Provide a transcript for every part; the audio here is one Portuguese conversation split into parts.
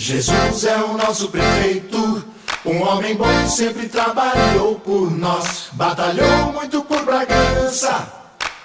Jesus é o nosso prefeito, um homem bom que sempre trabalhou por nós, batalhou muito por Bragança.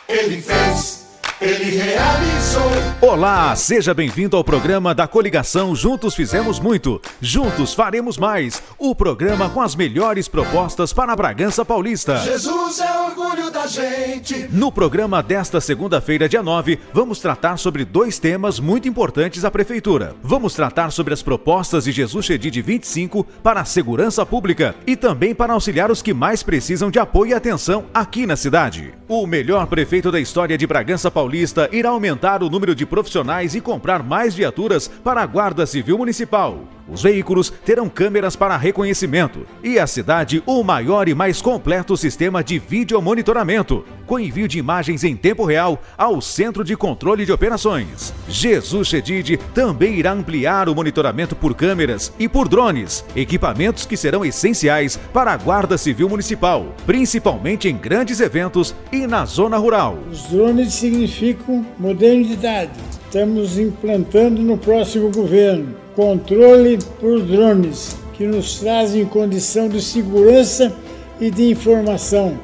Ele fez ele realizou. Olá, seja bem-vindo ao programa da coligação Juntos Fizemos Muito, Juntos Faremos Mais. O programa com as melhores propostas para a Bragança Paulista. Jesus é orgulho da gente. No programa desta segunda-feira, dia 9, vamos tratar sobre dois temas muito importantes à Prefeitura. Vamos tratar sobre as propostas de Jesus Chedid 25 para a segurança pública e também para auxiliar os que mais precisam de apoio e atenção aqui na cidade. O melhor prefeito da história de Bragança Paulista Paulista irá aumentar o número de profissionais e comprar mais viaturas para a Guarda Civil Municipal. Os veículos terão câmeras para reconhecimento e a cidade o maior e mais completo sistema de vídeo monitoramento, com envio de imagens em tempo real ao Centro de Controle de Operações. Jesus Chedid também irá ampliar o monitoramento por câmeras e por drones, equipamentos que serão essenciais para a Guarda Civil Municipal, principalmente em grandes eventos e na zona rural. Os drones significam modernidade. Estamos implantando no próximo governo controle por drones, que nos trazem condição de segurança e de informação,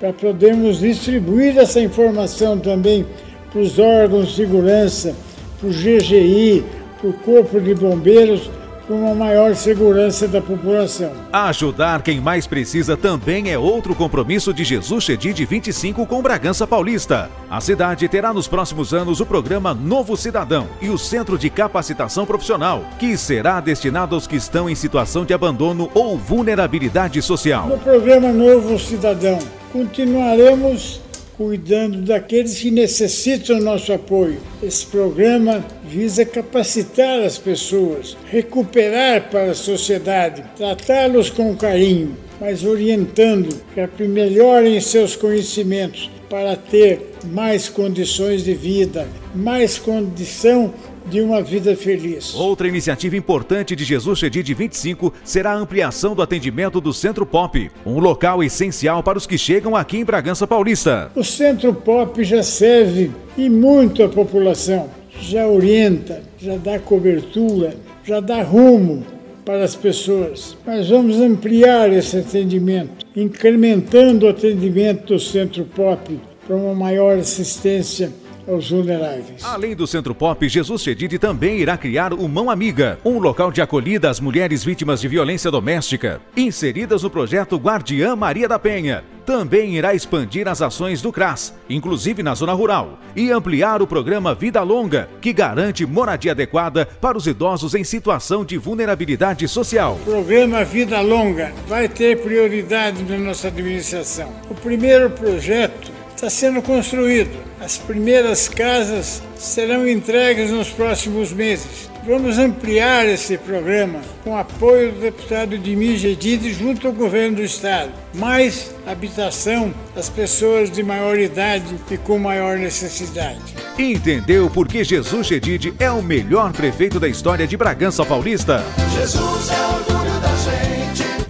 para podermos distribuir essa informação também para os órgãos de segurança, para o GGI, para o Corpo de Bombeiros, para uma maior segurança da população. Ajudar quem mais precisa também é outro compromisso de Jesus Chedid 25 com Bragança Paulista. A cidade terá nos próximos anos o programa Novo Cidadão e o Centro de Capacitação Profissional, que será destinado aos que estão em situação de abandono ou vulnerabilidade social. No programa Novo Cidadão, continuaremos cuidando daqueles que necessitam nosso apoio. Esse programa visa capacitar as pessoas, recuperar para a sociedade, tratá-los com carinho, mas orientando para que melhorem seus conhecimentos para ter mais condições de vida, mais condição de uma vida feliz. Outra iniciativa importante de Jesus Chedid 25 será a ampliação do atendimento do Centro Pop, um local essencial para os que chegam aqui em Bragança Paulista. O Centro Pop já serve e muito à população, já orienta, já dá cobertura, já dá rumo para as pessoas. Mas vamos ampliar esse atendimento, incrementando o atendimento do Centro Pop para uma maior assistência aos vulneráveis. Além do Centro Pop, Jesus Chedid também irá criar o Mão Amiga, um local de acolhida às mulheres vítimas de violência doméstica, inseridas no projeto Guardiã Maria da Penha. Também irá expandir as ações do CRAS, inclusive na zona rural, e ampliar o programa Vida Longa, que garante moradia adequada para os idosos em situação de vulnerabilidade social. O programa Vida Longa vai ter prioridade na nossa administração. O primeiro projeto está sendo construído. As primeiras casas serão entregues nos próximos meses. Vamos ampliar esse programa com apoio do deputado Dimir Gedide junto ao governo do estado. Mais habitação às pessoas de maior idade e com maior necessidade. Entendeu por que Jesus Gedide é o melhor prefeito da história de Bragança Paulista? Jesus é gente.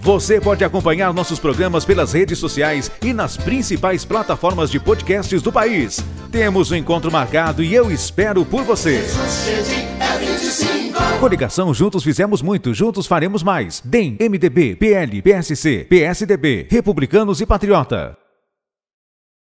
Você pode acompanhar nossos programas pelas redes sociais e nas principais plataformas de podcasts do país. Temos um encontro marcado e eu espero por você. Jesus Chedid 25. Coligação Juntos Fizemos Muito, Juntos Faremos Mais. DEM, MDB, PL, PSC, PSDB, Republicanos e Patriota.